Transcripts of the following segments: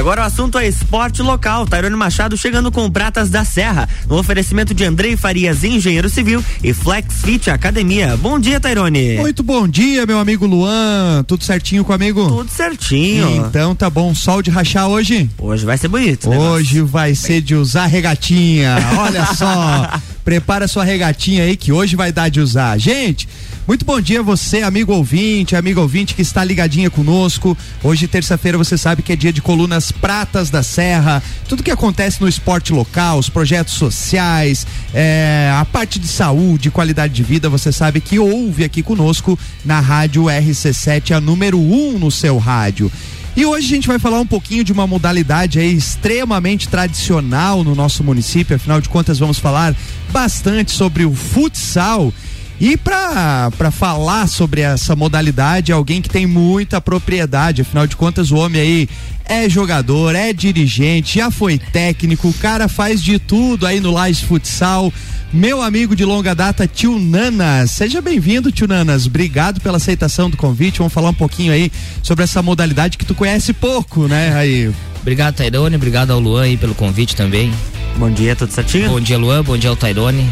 agora o assunto é esporte local. Tairone Machado chegando com Pratas da Serra. No oferecimento de Andrei Farias, engenheiro civil, e Flex Fit Academia. Bom dia, Tairone. Muito bom dia, meu amigo Luan. Tudo certinho com amigo? Tudo certinho. Então tá bom. Sol de rachar hoje? Hoje vai ser bonito. Hoje negócio. vai ser de usar regatinha. Olha só. Prepara sua regatinha aí que hoje vai dar de usar. Gente, muito bom dia você, amigo ouvinte, amigo ouvinte que está ligadinha conosco. Hoje, terça-feira, você sabe que é dia de colunas Pratas da Serra. Tudo que acontece no esporte local, os projetos sociais, é, a parte de saúde, qualidade de vida, você sabe que ouve aqui conosco na rádio RC7, a número 1 um no seu rádio. E hoje a gente vai falar um pouquinho de uma modalidade aí extremamente tradicional no nosso município, afinal de contas vamos falar bastante sobre o futsal. E para falar sobre essa modalidade, alguém que tem muita propriedade, afinal de contas o homem aí é jogador, é dirigente, já foi técnico, o cara faz de tudo aí no Lais Futsal. Meu amigo de longa data, tio Nanas. Seja bem-vindo, tio Nanas. Obrigado pela aceitação do convite. Vamos falar um pouquinho aí sobre essa modalidade que tu conhece pouco, né, aí? Obrigado, Tairone. Obrigado ao Luan aí pelo convite também. Bom dia, tudo certinho? Bom dia, Luan. Bom dia ao Tairone.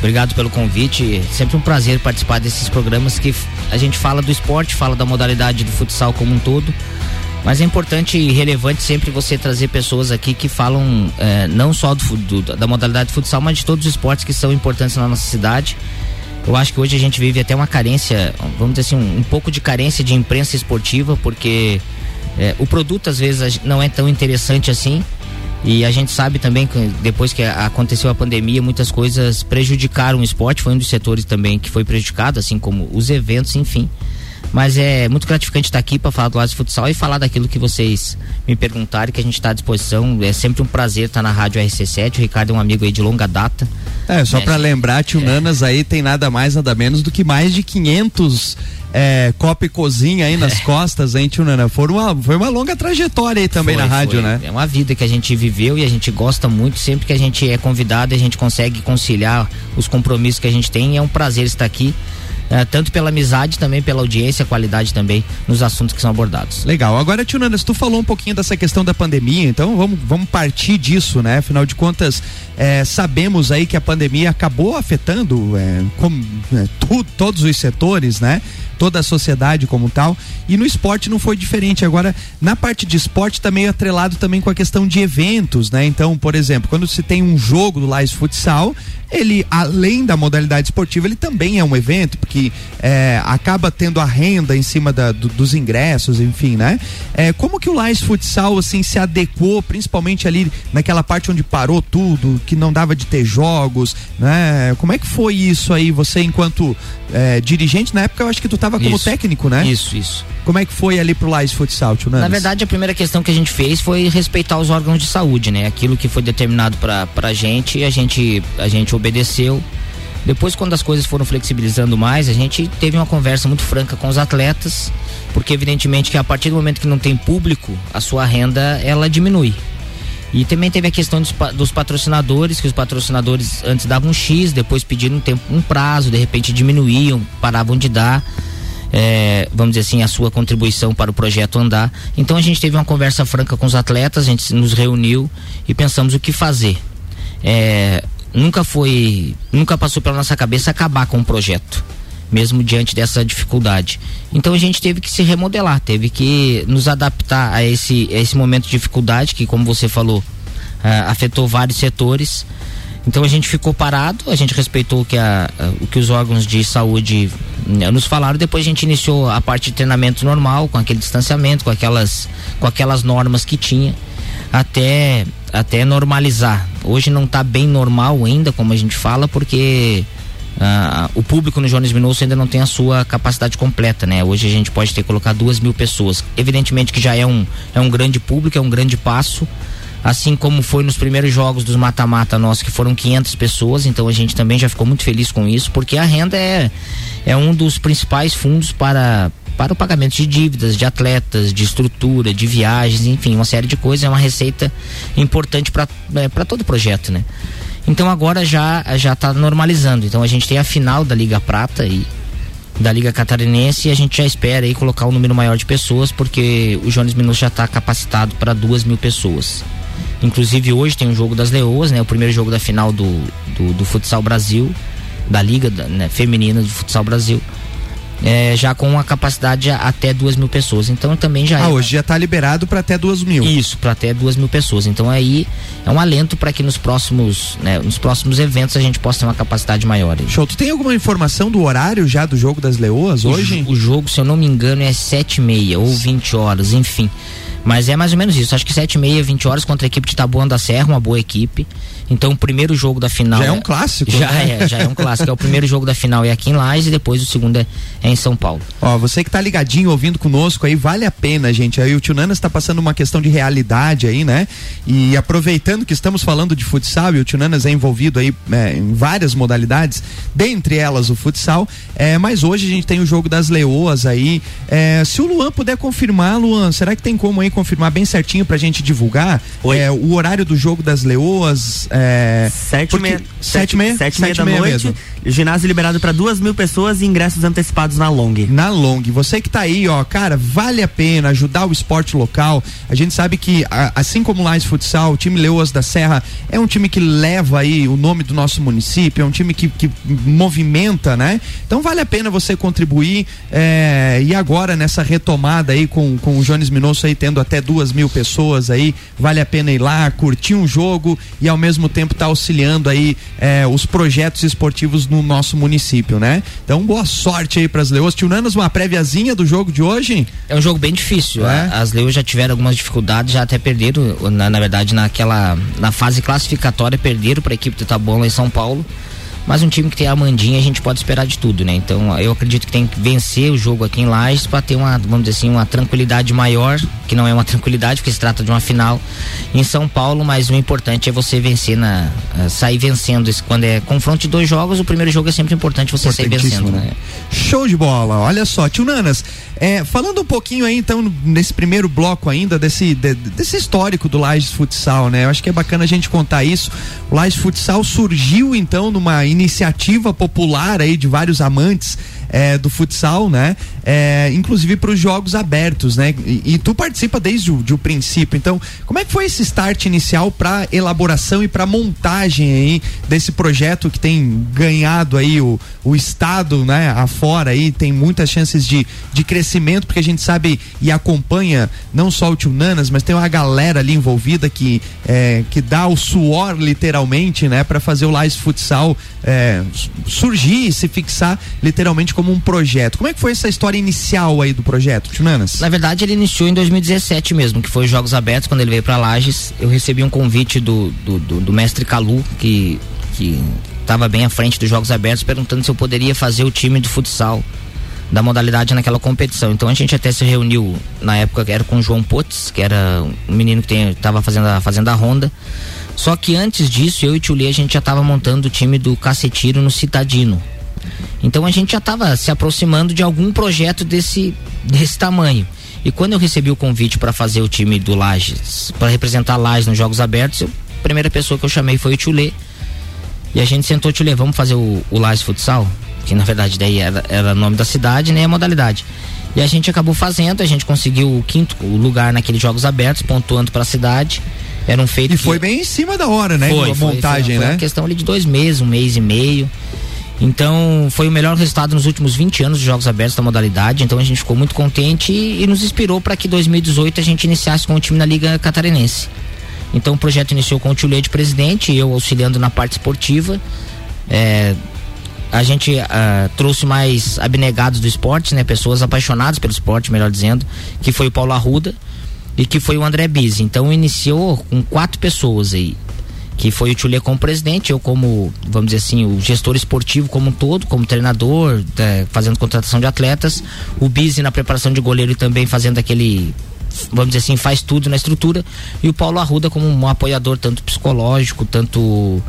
Obrigado pelo convite. Sempre um prazer participar desses programas que a gente fala do esporte, fala da modalidade do futsal como um todo mas é importante e relevante sempre você trazer pessoas aqui que falam é, não só do, do, da modalidade de futsal, mas de todos os esportes que são importantes na nossa cidade. Eu acho que hoje a gente vive até uma carência, vamos dizer assim, um, um pouco de carência de imprensa esportiva, porque é, o produto às vezes não é tão interessante assim. E a gente sabe também que depois que aconteceu a pandemia, muitas coisas prejudicaram o esporte, foi um dos setores também que foi prejudicado, assim como os eventos, enfim. Mas é muito gratificante estar aqui para falar do de futsal e falar daquilo que vocês me perguntaram, que a gente está à disposição. É sempre um prazer estar na Rádio RC7. O Ricardo é um amigo aí de longa data. É, só né? para lembrar, tio é. Nanas aí tem nada mais, nada menos do que mais de 500 é, copa e cozinha aí nas é. costas, hein, tio Nana? Foi uma, foi uma longa trajetória aí também foi, na rádio, foi. né? É uma vida que a gente viveu e a gente gosta muito. Sempre que a gente é convidado, a gente consegue conciliar os compromissos que a gente tem. é um prazer estar aqui é, tanto pela amizade, também pela audiência, qualidade também nos assuntos que são abordados. Legal. Agora, Tio Nandas, tu falou um pouquinho dessa questão da pandemia, então vamos, vamos partir disso, né? Afinal de contas, é, sabemos aí que a pandemia acabou afetando é, com, é, todos os setores, né? Toda a sociedade como tal. E no esporte não foi diferente. Agora, na parte de esporte está meio atrelado também com a questão de eventos, né? Então, por exemplo, quando se tem um jogo do Lais Futsal, ele, além da modalidade esportiva, ele também é um evento, porque é, acaba tendo a renda em cima da, do, dos ingressos, enfim, né? É, como que o Lais Futsal, assim, se adequou, principalmente ali naquela parte onde parou tudo, que não dava de ter jogos, né? Como é que foi isso aí, você enquanto é, dirigente, na época eu acho que tu estava como isso, técnico, né? Isso, isso. Como é que foi ali pro Lais Futsal, tio Na verdade, a primeira questão que a gente fez foi respeitar os órgãos de saúde, né? Aquilo que foi determinado pra, pra gente, a gente, a gente obedeceu. Depois, quando as coisas foram flexibilizando mais, a gente teve uma conversa muito franca com os atletas, porque evidentemente que a partir do momento que não tem público, a sua renda ela diminui. E também teve a questão dos, dos, patrocinadores, que os patrocinadores antes davam um X, depois pediram um tempo, um prazo, de repente diminuíam, paravam de dar. É, vamos dizer assim, a sua contribuição para o projeto andar. Então a gente teve uma conversa franca com os atletas, a gente nos reuniu e pensamos o que fazer. É, nunca foi, nunca passou pela nossa cabeça acabar com o projeto mesmo diante dessa dificuldade. Então a gente teve que se remodelar, teve que nos adaptar a esse, a esse momento de dificuldade que, como você falou, uh, afetou vários setores. Então a gente ficou parado, a gente respeitou que a, o que os órgãos de saúde né, nos falaram. Depois a gente iniciou a parte de treinamento normal, com aquele distanciamento, com aquelas, com aquelas normas que tinha, até, até normalizar. Hoje não está bem normal ainda, como a gente fala, porque Uh, o público no Jones Minosso ainda não tem a sua capacidade completa, né? Hoje a gente pode ter colocar duas mil pessoas. Evidentemente que já é um, é um grande público, é um grande passo. Assim como foi nos primeiros jogos dos mata-mata nossos, que foram 500 pessoas, então a gente também já ficou muito feliz com isso, porque a renda é, é um dos principais fundos para, para o pagamento de dívidas, de atletas, de estrutura, de viagens, enfim, uma série de coisas. É uma receita importante para é, todo o projeto, né? Então agora já já está normalizando. Então a gente tem a final da Liga Prata e da Liga Catarinense e a gente já espera aí colocar um número maior de pessoas, porque o Jones Minuto já está capacitado para duas mil pessoas. Inclusive hoje tem um jogo das Leoas, né? O primeiro jogo da final do, do, do Futsal Brasil, da Liga né, Feminina de Futsal Brasil é, já com uma capacidade até duas mil pessoas. Então também já ah, é. hoje já está liberado para até duas mil. Isso, para até duas mil pessoas. Então aí é um alento para que nos próximos, né, nos próximos eventos a gente possa ter uma capacidade maior. Show. Tu tem alguma informação do horário já do jogo das Leoas hoje? O, o jogo, se eu não me engano, é sete e meia ou vinte horas, enfim. Mas é mais ou menos isso. Acho que sete e meia, 20 horas contra a equipe de Taboão da Serra, uma boa equipe. Então o primeiro jogo da final. Já é, é um clássico. Já né? é, já é um clássico. é o primeiro jogo da final é aqui em Lages e depois o segundo é, é, em São Paulo. Ó, você que tá ligadinho, ouvindo conosco aí, vale a pena, gente. Aí o Tio Nanas tá passando uma questão de realidade aí, né? E aproveitando que estamos falando de futsal e o Tio Nanas é envolvido aí é, em várias modalidades, dentre elas o futsal. É, mas hoje a gente tem o jogo das leoas aí. É, se o Luan puder confirmar, Luan, será que tem como aí confirmar bem certinho pra gente divulgar? É, o horário do jogo das leoas. É, sete, porque, meia, sete, meia, sete, meia da meia noite. Mesmo. Ginásio liberado para duas mil pessoas e ingressos antecipados na Long. Na Long. Você que tá aí, ó, cara, vale a pena ajudar o esporte local. A gente sabe que, assim como o Lais Futsal, o time Leoas da Serra é um time que leva aí o nome do nosso município, é um time que, que movimenta, né? Então vale a pena você contribuir. É, e agora, nessa retomada aí com, com o Jones Minosso aí tendo até duas mil pessoas aí, vale a pena ir lá, curtir um jogo e ao mesmo tempo estar tá auxiliando aí é, os projetos esportivos no nosso município, né? Então, boa sorte aí para as Leoas. Tio Nanas, uma préviazinha do jogo de hoje? É um jogo bem difícil. É? As Leoas já tiveram algumas dificuldades, já até perderam, na, na verdade, naquela na fase classificatória, perderam para a equipe do Tabola em São Paulo. Mas um time que tem a Mandinha, a gente pode esperar de tudo, né? Então eu acredito que tem que vencer o jogo aqui em Lages para ter uma, vamos dizer assim, uma tranquilidade maior, que não é uma tranquilidade, porque se trata de uma final em São Paulo, mas o importante é você vencer na. Uh, sair vencendo. Quando é confronto de dois jogos, o primeiro jogo é sempre importante você sair vencendo, né? Show de bola, olha só, tio Nanas, é, falando um pouquinho aí, então, nesse primeiro bloco ainda, desse, de, desse histórico do Lages Futsal, né? Eu acho que é bacana a gente contar isso. O Lages Futsal surgiu, então, numa iniciativa popular aí de vários amantes é, do futsal, né? É, inclusive para os jogos abertos, né? E, e, tu participa desde o, de o princípio. Então, como é que foi esse start inicial para elaboração e para montagem aí desse projeto que tem ganhado aí o, o estado, né? Afora aí tem muitas chances de, de crescimento porque a gente sabe e acompanha não só o Tio Nanas, mas tem uma galera ali envolvida que é, que dá o suor literalmente, né? Para fazer o Live Futsal é, surgir e se fixar literalmente como um projeto. Como é que foi essa história inicial aí do projeto, Tinanas? Na verdade, ele iniciou em 2017 mesmo, que foi os Jogos Abertos, quando ele veio para Lages. Eu recebi um convite do, do, do, do mestre Calu, que, estava bem à frente dos Jogos Abertos, perguntando se eu poderia fazer o time do futsal da modalidade naquela competição. Então a gente até se reuniu na época que era com o João Potts, que era um menino que estava fazendo a, fazendo a ronda. Só que antes disso, eu e o Tio a gente já estava montando o time do Cacetiro no Citadino. Então a gente já estava se aproximando de algum projeto desse, desse tamanho. E quando eu recebi o convite para fazer o time do Lages, para representar Lages nos Jogos Abertos, eu, a primeira pessoa que eu chamei foi o Tchulê. E a gente sentou, Tchulê, vamos fazer o, o Lages Futsal? Que na verdade daí era, era nome da cidade, nem né, a modalidade. E a gente acabou fazendo, a gente conseguiu o quinto lugar naqueles Jogos Abertos, pontuando para a cidade. Era um feito. E foi bem em cima da hora, né? Foi, a montagem, foi, foi, foi né? Uma questão ali de dois meses, um mês e meio. Então, foi o melhor resultado nos últimos 20 anos de Jogos Abertos da modalidade. Então, a gente ficou muito contente e, e nos inspirou para que 2018 a gente iniciasse com o time na Liga Catarinense. Então, o projeto iniciou com o Tio de presidente, eu auxiliando na parte esportiva. É, a gente uh, trouxe mais abnegados do esporte, né? Pessoas apaixonadas pelo esporte, melhor dizendo, que foi o Paulo Arruda e que foi o André Bise. Então iniciou com quatro pessoas aí que foi o Tchulê como presidente, eu como, vamos dizer assim, o gestor esportivo como um todo, como treinador, é, fazendo contratação de atletas, o Bizi na preparação de goleiro e também fazendo aquele vamos dizer assim, faz tudo na estrutura, e o Paulo Arruda como um apoiador tanto psicológico, tanto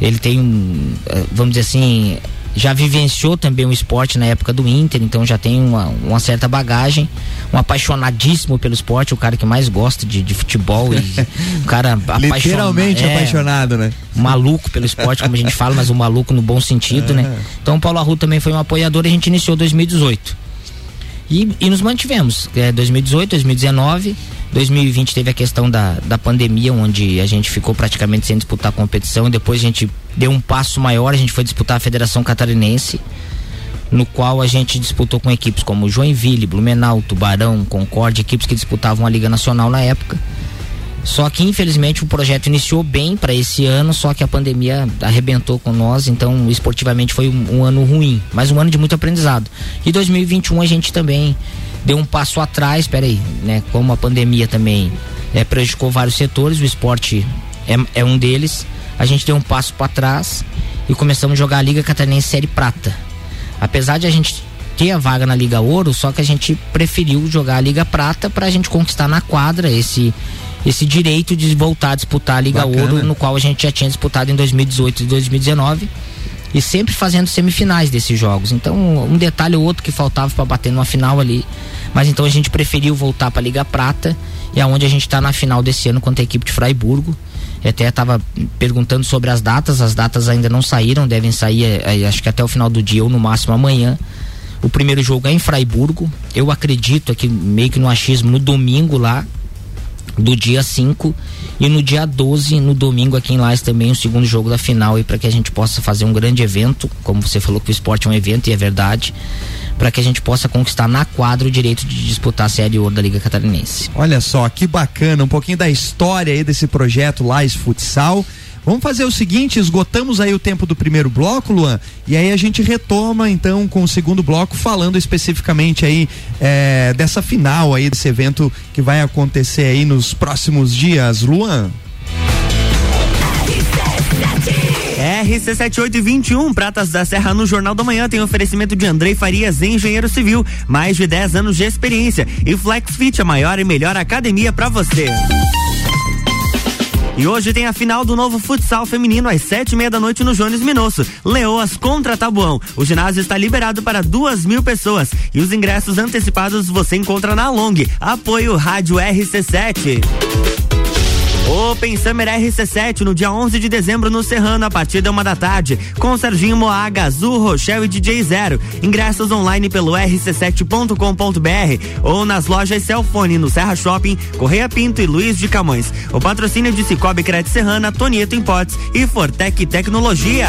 ele tem, é, vamos dizer assim, já vivenciou também o esporte na época do Inter, então já tem uma, uma certa bagagem, um apaixonadíssimo pelo esporte, o cara que mais gosta de, de futebol e um cara literalmente é, apaixonado, né? Maluco pelo esporte, como a gente fala, mas um maluco no bom sentido, né? Então o Paulo Arru também foi um apoiador e a gente iniciou 2018. E, e nos mantivemos, é, 2018, 2019 2020 teve a questão da, da pandemia, onde a gente ficou praticamente sem disputar a competição depois a gente deu um passo maior, a gente foi disputar a Federação Catarinense, no qual a gente disputou com equipes como Joinville, Blumenau, Tubarão, Concorde, equipes que disputavam a Liga Nacional na época. Só que infelizmente o projeto iniciou bem para esse ano, só que a pandemia arrebentou com nós, então esportivamente foi um, um ano ruim, mas um ano de muito aprendizado. E 2021 a gente também deu um passo atrás, peraí, né? Como a pandemia também é, prejudicou vários setores, o esporte é, é um deles. A gente deu um passo para trás e começamos a jogar a Liga Catarinense Série Prata. Apesar de a gente ter a vaga na Liga Ouro, só que a gente preferiu jogar a Liga Prata para a gente conquistar na quadra esse esse direito de voltar a disputar a Liga Bacana. Ouro, no qual a gente já tinha disputado em 2018 e 2019 e sempre fazendo semifinais desses jogos. Então, um detalhe ou outro que faltava para bater numa final ali. Mas então a gente preferiu voltar para a Liga Prata e aonde a gente está na final desse ano contra a equipe de Fraiburgo. Eu até estava perguntando sobre as datas, as datas ainda não saíram, devem sair é, acho que até o final do dia ou no máximo amanhã. O primeiro jogo é em Fraiburgo. Eu acredito aqui meio que no achismo no domingo lá, do dia 5 e no dia 12, no domingo aqui em Lages também o segundo jogo da final e para que a gente possa fazer um grande evento, como você falou que o esporte é um evento e é verdade, para que a gente possa conquistar na quadra o direito de disputar a Série Ouro da Liga Catarinense. Olha só, que bacana, um pouquinho da história aí desse projeto Lages Futsal. Vamos fazer o seguinte, esgotamos aí o tempo do primeiro bloco, Luan, e aí a gente retoma então com o segundo bloco falando especificamente aí é, dessa final aí desse evento que vai acontecer aí nos próximos dias, Luan. RC7821, Pratas da Serra no Jornal da Manhã tem oferecimento de Andrei Farias, engenheiro civil, mais de 10 anos de experiência e FlexFit, a maior e melhor academia para você. E hoje tem a final do novo futsal feminino às sete e meia da noite no Jones Minosso. Leoas contra Tabuão. O ginásio está liberado para duas mil pessoas e os ingressos antecipados você encontra na Long. Apoio Rádio RC7. Open Summer RC7 no dia 11 de dezembro no Serrano, a partir da uma da tarde, com Serginho Moaga, Azul, Rochelle e DJ Zero. Ingressos online pelo rc7.com.br ou nas lojas Celfone no Serra Shopping, Correia Pinto e Luiz de Camões. O patrocínio de Cicobi Crédito Serrana, Tonieto Importes e Fortec Tecnologia.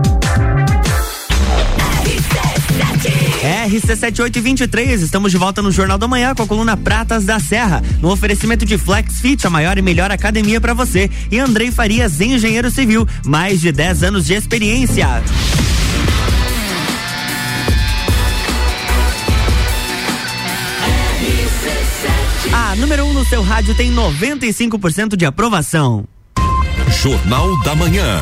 RC7823, estamos de volta no Jornal da Manhã com a coluna Pratas da Serra, no oferecimento de Flex Fit, a maior e melhor academia para você, e Andrei Farias, engenheiro civil, mais de 10 anos de experiência. A número 1 um no seu rádio tem 95% de aprovação. Jornal da Manhã.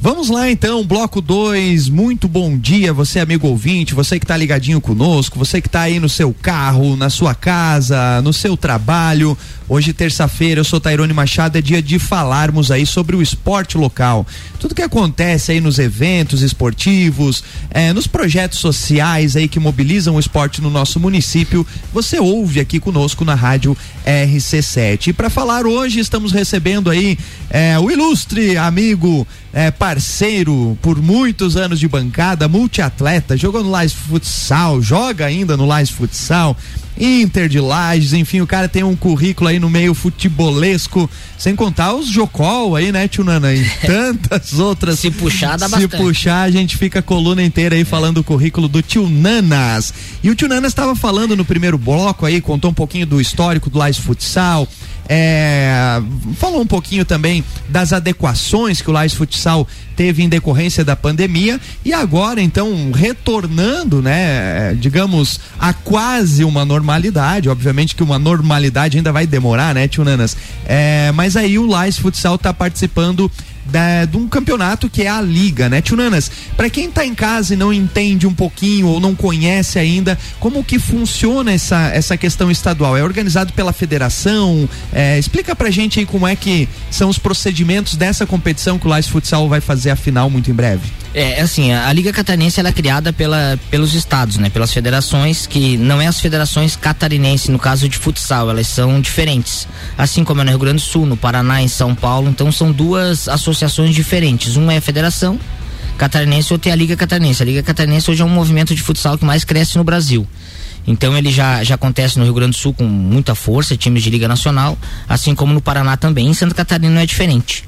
Vamos lá então, bloco 2. Muito bom dia, você amigo ouvinte, você que está ligadinho conosco, você que está aí no seu carro, na sua casa, no seu trabalho. Hoje, terça-feira, eu sou Tairone Machado, é dia de falarmos aí sobre o esporte local. Tudo que acontece aí nos eventos esportivos, eh, nos projetos sociais aí que mobilizam o esporte no nosso município, você ouve aqui conosco na rádio RC7. E para falar hoje, estamos recebendo aí eh, o ilustre amigo é, por muitos anos de bancada, multiatleta, jogou no Lais Futsal, joga ainda no Lais Futsal, Inter de Lages, enfim, o cara tem um currículo aí no meio futebolesco, sem contar os Jocol aí, né, Tio Nana? E tantas outras. Se puxar, dá Se bastante. puxar, a gente fica a coluna inteira aí falando o currículo do Tio Nanas. E o Tio Nanas estava falando no primeiro bloco aí, contou um pouquinho do histórico do Lais Futsal, é, falou um pouquinho também das adequações que o Lais Futsal teve em decorrência da pandemia e agora então retornando, né, digamos, a quase uma normalidade, obviamente que uma normalidade ainda vai demorar, né, Tio Nanas? É, mas aí o Lais Futsal está participando da, de um campeonato que é a Liga, né, Tunanas? Para quem tá em casa e não entende um pouquinho ou não conhece ainda, como que funciona essa, essa questão estadual? É organizado pela federação? É, explica pra gente aí como é que são os procedimentos dessa competição que o Lais Futsal vai fazer a final muito em breve. É, assim, a, a Liga Catarinense ela é criada pela, pelos estados, né? Pelas federações, que não é as federações catarinenses, no caso de futsal, elas são diferentes. Assim como é no Rio Grande do Sul, no Paraná, em São Paulo, então são duas associações diferentes. Uma é a federação catarinense, outra é a Liga Catarinense. A Liga Catarinense hoje é um movimento de futsal que mais cresce no Brasil. Então ele já, já acontece no Rio Grande do Sul com muita força, times de Liga Nacional, assim como no Paraná também. Em Santa Catarina não é diferente.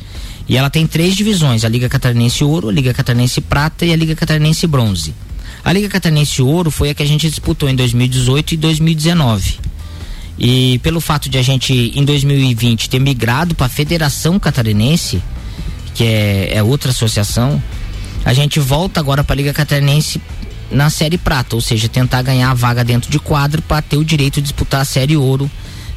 E ela tem três divisões: a Liga Catarinense Ouro, a Liga Catarinense Prata e a Liga Catarinense Bronze. A Liga Catarinense Ouro foi a que a gente disputou em 2018 e 2019. E pelo fato de a gente, em 2020, ter migrado para a Federação Catarinense, que é, é outra associação, a gente volta agora para a Liga Catarinense na Série Prata, ou seja, tentar ganhar a vaga dentro de quadro para ter o direito de disputar a Série Ouro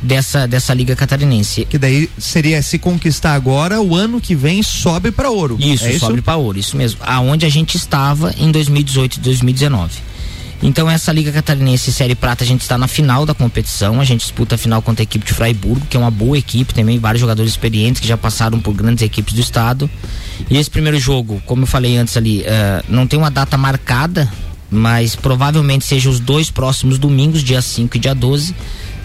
dessa, dessa Liga Catarinense. Que daí seria se conquistar agora, o ano que vem sobe para ouro. Isso, é sobe para ouro, isso mesmo. Aonde a gente estava em 2018 e 2019. Então essa Liga Catarinense Série Prata a gente está na final da competição, a gente disputa a final contra a equipe de Fraiburgo, que é uma boa equipe também, vários jogadores experientes que já passaram por grandes equipes do estado. E esse primeiro jogo, como eu falei antes ali, uh, não tem uma data marcada, mas provavelmente seja os dois próximos domingos, dia 5 e dia 12,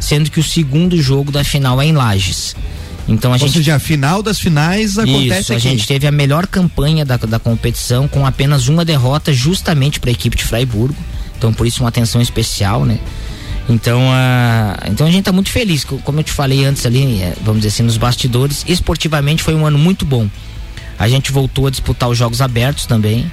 sendo que o segundo jogo da final é em Lages. Então a Ou gente seja, a final das finais acontece isso, a aqui. gente teve a melhor campanha da, da competição com apenas uma derrota justamente para a equipe de Freiburgo. Então por isso uma atenção especial, né? Então, a, então a gente está muito feliz, co- como eu te falei antes ali, eh, vamos dizer assim, nos bastidores, esportivamente foi um ano muito bom. A gente voltou a disputar os jogos abertos também.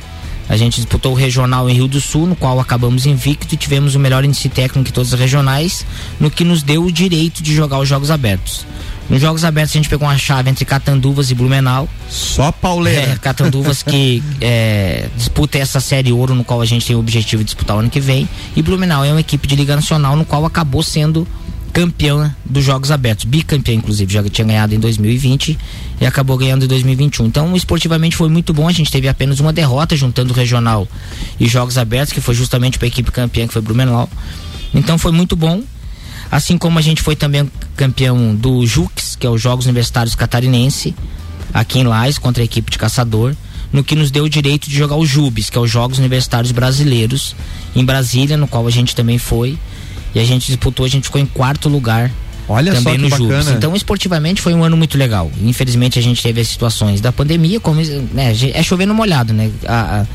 A gente disputou o regional em Rio do Sul, no qual acabamos invicto e tivemos o melhor índice técnico em todas as regionais, no que nos deu o direito de jogar os jogos abertos. Nos jogos abertos a gente pegou uma chave entre Catanduvas e Blumenau. Só pauleira. É, Catanduvas que é, disputa essa série ouro no qual a gente tem o objetivo de disputar o ano que vem. E Blumenau é uma equipe de Liga Nacional no qual acabou sendo campeã dos Jogos Abertos, bicampeã inclusive, já tinha ganhado em 2020 e acabou ganhando em 2021. Então, esportivamente foi muito bom, a gente teve apenas uma derrota juntando o regional e Jogos Abertos, que foi justamente para a equipe campeã que foi Blumenau. Então foi muito bom. Assim como a gente foi também campeão do Jux, que é os Jogos Universitários Catarinense, aqui em Lais, contra a equipe de Caçador, no que nos deu o direito de jogar o Jubes, que é os Jogos Universitários Brasileiros, em Brasília, no qual a gente também foi. E a gente disputou, a gente ficou em quarto lugar Olha só também que no bacana. Jubes. Então, esportivamente foi um ano muito legal. Infelizmente a gente teve as situações da pandemia, como né, é chover no molhado, né? A- a-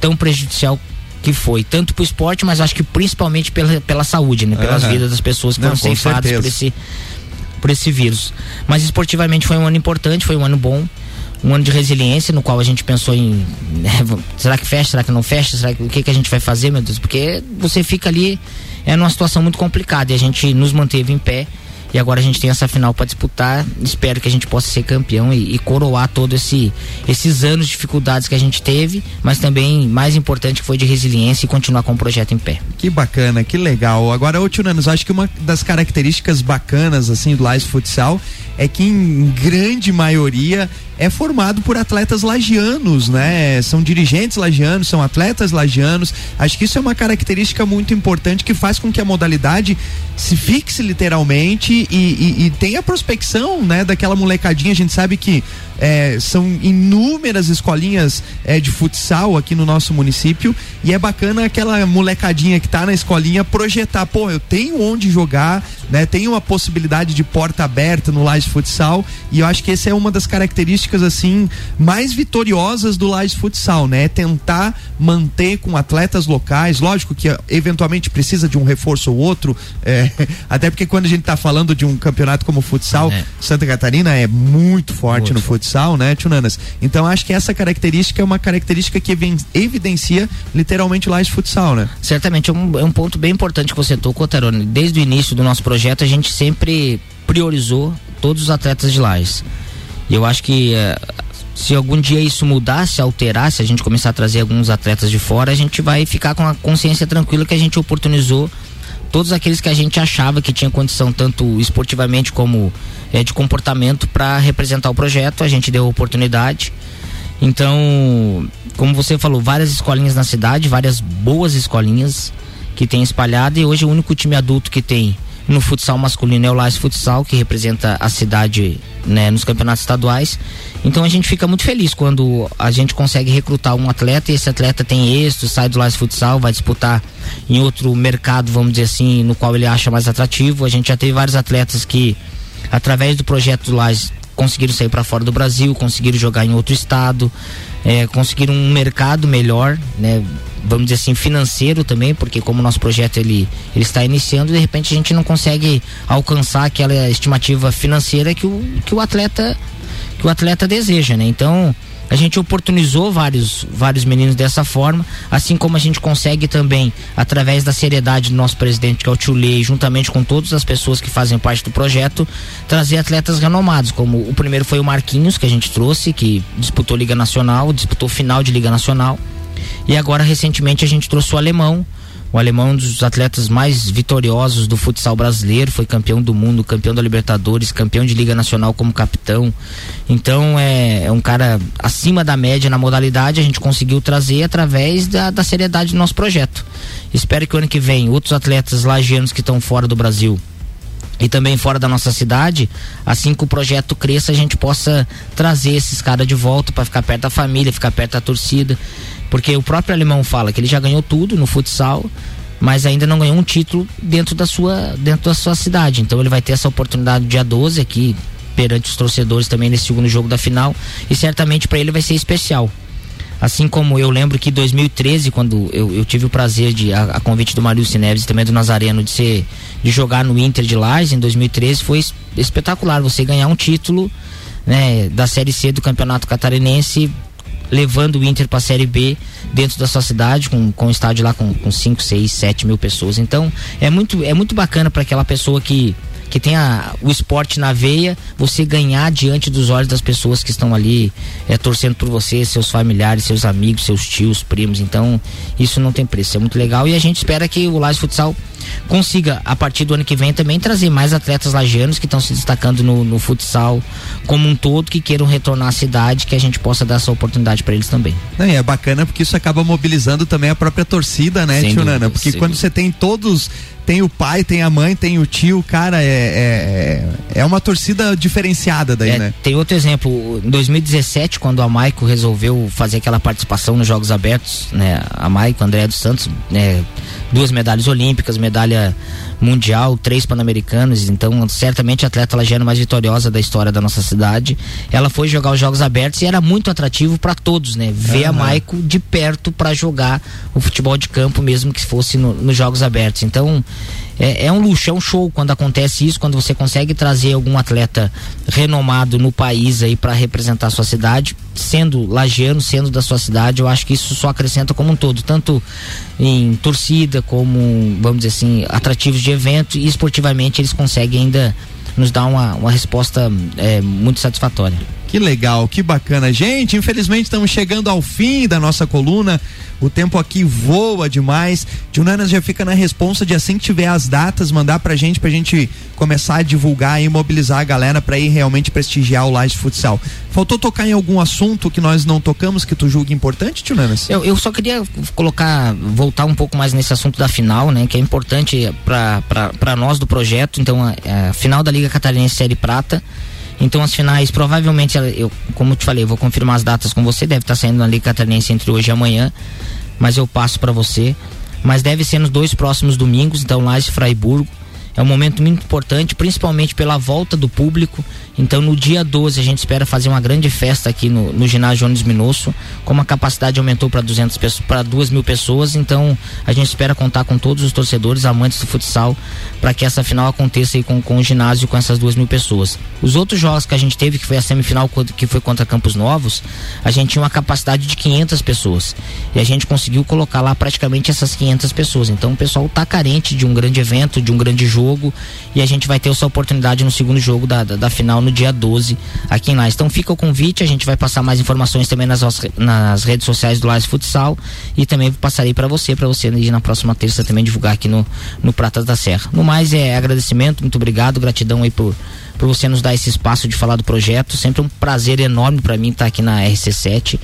tão prejudicial que foi, tanto pro esporte, mas acho que principalmente pela, pela saúde, né? Pelas Aham. vidas das pessoas que Não, foram ceifadas por esse, por esse vírus. Mas esportivamente foi um ano importante, foi um ano bom. Um ano de resiliência no qual a gente pensou em né, será que fecha, será que não fecha, será que o que, que a gente vai fazer, meu Deus? Porque você fica ali é numa situação muito complicada e a gente nos manteve em pé e agora a gente tem essa final para disputar. Espero que a gente possa ser campeão e, e coroar todo esse esses anos de dificuldades que a gente teve, mas também mais importante foi de resiliência e continuar com o projeto em pé. Que bacana, que legal. Agora, ô Tio Nanos, acho que uma das características bacanas, assim, do Lais Futsal é que em grande maioria é formado por atletas lagianos, né? São dirigentes lagianos, são atletas lagianos. Acho que isso é uma característica muito importante que faz com que a modalidade se fixe literalmente e, e, e tenha prospecção, né? Daquela molecadinha. A gente sabe que é, são inúmeras escolinhas é, de futsal aqui no nosso município e é bacana aquela molecadinha que tá na escolinha projetar, pô, eu tenho onde jogar, né? Tenho uma possibilidade de porta aberta no Lages Futsal e eu acho que essa é uma das características assim mais vitoriosas do Lages Futsal, né? Tentar manter com atletas locais, lógico que eventualmente precisa de um reforço ou outro, é, até porque quando a gente tá falando de um campeonato como o futsal, é. Santa Catarina é muito forte muito no futsal futsal, né, Tunanas? Então acho que essa característica é uma característica que evidencia literalmente o Lages Futsal, né? Certamente, é um, é um ponto bem importante que você tocou, Tarone. Desde o início do nosso projeto, a gente sempre priorizou todos os atletas de Lages. E eu acho que eh, se algum dia isso mudar, se alterar, se a gente começar a trazer alguns atletas de fora, a gente vai ficar com a consciência tranquila que a gente oportunizou todos aqueles que a gente achava que tinha condição, tanto esportivamente como é, de comportamento, para representar o projeto. A gente deu oportunidade. Então, como você falou, várias escolinhas na cidade, várias boas escolinhas que tem espalhado e hoje o único time adulto que tem no futsal masculino é o Lais Futsal, que representa a cidade né, nos campeonatos estaduais. Então a gente fica muito feliz quando a gente consegue recrutar um atleta e esse atleta tem êxito, sai do Lais Futsal, vai disputar em outro mercado, vamos dizer assim, no qual ele acha mais atrativo. A gente já teve vários atletas que, através do projeto Lais, conseguiram sair para fora do Brasil, conseguiram jogar em outro estado, é, conseguiram um mercado melhor, né? Vamos dizer assim, financeiro também, porque como o nosso projeto ele, ele está iniciando, de repente a gente não consegue alcançar aquela estimativa financeira que o, que o atleta que o atleta deseja, né? Então, a gente oportunizou vários, vários meninos dessa forma, assim como a gente consegue também, através da seriedade do nosso presidente, que é o Tio Lei, juntamente com todas as pessoas que fazem parte do projeto, trazer atletas renomados, como o primeiro foi o Marquinhos, que a gente trouxe, que disputou Liga Nacional, disputou final de Liga Nacional. E agora, recentemente, a gente trouxe o alemão, o alemão é um dos atletas mais vitoriosos do futsal brasileiro, foi campeão do mundo, campeão da Libertadores, campeão de Liga Nacional como capitão. Então é, é um cara acima da média na modalidade, a gente conseguiu trazer através da, da seriedade do nosso projeto. Espero que o ano que vem outros atletas lagianos que estão fora do Brasil e também fora da nossa cidade, assim que o projeto cresça, a gente possa trazer esses caras de volta para ficar perto da família, ficar perto da torcida. Porque o próprio alemão fala que ele já ganhou tudo no futsal, mas ainda não ganhou um título dentro da sua, dentro da sua cidade. Então ele vai ter essa oportunidade dia 12 aqui perante os torcedores também nesse segundo jogo da final e certamente para ele vai ser especial. Assim como eu lembro que em 2013, quando eu, eu, tive o prazer de, a, a convite do Mario Neves e também do Nazareno, de ser, de jogar no Inter de Lages em 2013, foi espetacular você ganhar um título, né, da Série C do Campeonato Catarinense levando o Inter para a Série B dentro da sua cidade, com, com um estádio lá com 5, 6, 7 mil pessoas. Então é muito, é muito bacana para aquela pessoa que que tenha o esporte na veia, você ganhar diante dos olhos das pessoas que estão ali é, torcendo por você, seus familiares, seus amigos, seus tios, primos. Então, isso não tem preço. É muito legal e a gente espera que o Lages Futsal consiga, a partir do ano que vem, também trazer mais atletas lagianos que estão se destacando no, no, futsal como um todo, que queiram retornar à cidade, que a gente possa dar essa oportunidade para eles também. Não, é bacana porque isso acaba mobilizando também a própria torcida, né, Tio Nana? Porque quando você tem todos tem o pai, tem a mãe, tem o tio, cara, é, é, é uma torcida diferenciada daí, é, né? Tem outro exemplo, em 2017, quando a Maico resolveu fazer aquela participação nos Jogos Abertos, né? A Maico, André dos Santos, né? Duas medalhas olímpicas, medalha mundial, três pan-americanos, então certamente a atleta lagiana mais vitoriosa da história da nossa cidade. Ela foi jogar os Jogos Abertos e era muito atrativo para todos, né? Ver uhum. a Maico de perto para jogar o futebol de campo, mesmo que fosse no, nos Jogos Abertos. Então, é, é, um luxo, é um show quando acontece isso, quando você consegue trazer algum atleta renomado no país aí para representar a sua cidade, sendo lagiano, sendo da sua cidade, eu acho que isso só acrescenta como um todo, tanto em torcida como, vamos dizer assim, atrativos de evento e esportivamente eles conseguem ainda nos dar uma, uma resposta é, muito satisfatória. Que legal, que bacana. Gente, infelizmente estamos chegando ao fim da nossa coluna. O tempo aqui voa demais. Junanas já fica na responsa de assim que tiver as datas, mandar pra gente, pra gente começar a divulgar e mobilizar a galera para ir realmente prestigiar o Laje Futsal. Faltou tocar em algum assunto que nós não tocamos que tu julga importante, Junanas? Eu, eu só queria colocar, voltar um pouco mais nesse assunto da final, né? Que é importante para nós do projeto. Então, a, a final da Liga Catarinense Série Prata então as finais, provavelmente, eu, como eu te falei, eu vou confirmar as datas com você, deve estar tá saindo na Liga Catarinense entre hoje e amanhã, mas eu passo para você. Mas deve ser nos dois próximos domingos, então lá e Fraiburgo. É um momento muito importante, principalmente pela volta do público. Então, no dia 12, a gente espera fazer uma grande festa aqui no, no ginásio Jones Minosso. Como a capacidade aumentou para 200 para 2 mil pessoas, então a gente espera contar com todos os torcedores, amantes do futsal, para que essa final aconteça aí com, com o ginásio com essas 2 mil pessoas. Os outros jogos que a gente teve, que foi a semifinal, que foi contra Campos Novos, a gente tinha uma capacidade de 500 pessoas. E a gente conseguiu colocar lá praticamente essas 500 pessoas. Então, o pessoal está carente de um grande evento, de um grande jogo e a gente vai ter essa oportunidade no segundo jogo da, da, da final no dia 12 aqui em Lais. Então fica o convite, a gente vai passar mais informações também nas, nas redes sociais do Lais Futsal e também passarei para você, para você ir na próxima terça também divulgar aqui no, no Pratas da Serra. No mais é agradecimento, muito obrigado, gratidão aí por por você nos dar esse espaço de falar do projeto. Sempre um prazer enorme para mim estar aqui na RC7,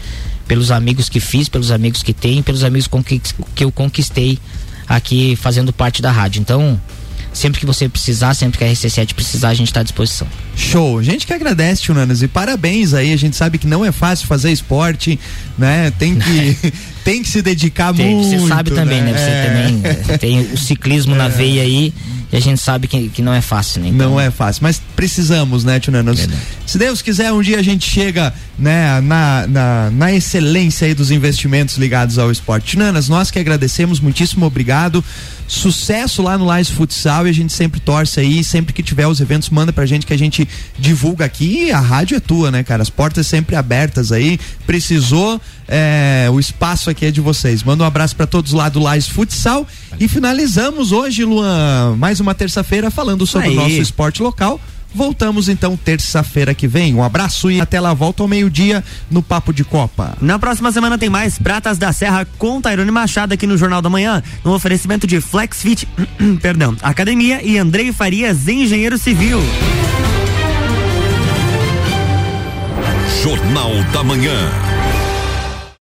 pelos amigos que fiz, pelos amigos que tenho, pelos amigos que eu conquistei aqui fazendo parte da rádio. Então, Sempre que você precisar, sempre que a RC7 precisar, a gente está à disposição. Show. Gente que agradece, Tchunanas, e parabéns aí. A gente sabe que não é fácil fazer esporte, né? Tem que, tem que se dedicar tem, muito. Você sabe também, né? né? Você é. também tem o ciclismo é. na veia aí e a gente sabe que, que não é fácil, né? Então... Não é fácil, mas precisamos, né, Tchunanas? Se Deus quiser, um dia a gente chega né, na, na, na excelência aí dos investimentos ligados ao esporte. Tchunanas, nós que agradecemos, muitíssimo obrigado. Sucesso lá no Lais Futsal e a gente sempre torce aí, sempre que tiver os eventos, manda pra gente que a gente divulga aqui. E a rádio é tua, né, cara? As portas sempre abertas aí. Precisou, é, o espaço aqui é de vocês. Manda um abraço para todos lá do Lais Futsal. E finalizamos hoje, Luan, mais uma terça-feira falando sobre aí. o nosso esporte local. Voltamos então terça-feira que vem. Um abraço e até lá volta ao meio-dia no Papo de Copa. Na próxima semana tem mais Pratas da Serra com Tairone Machado aqui no Jornal da Manhã, no oferecimento de Flexfit, perdão, Academia e Andrei Farias, engenheiro civil. Jornal da Manhã.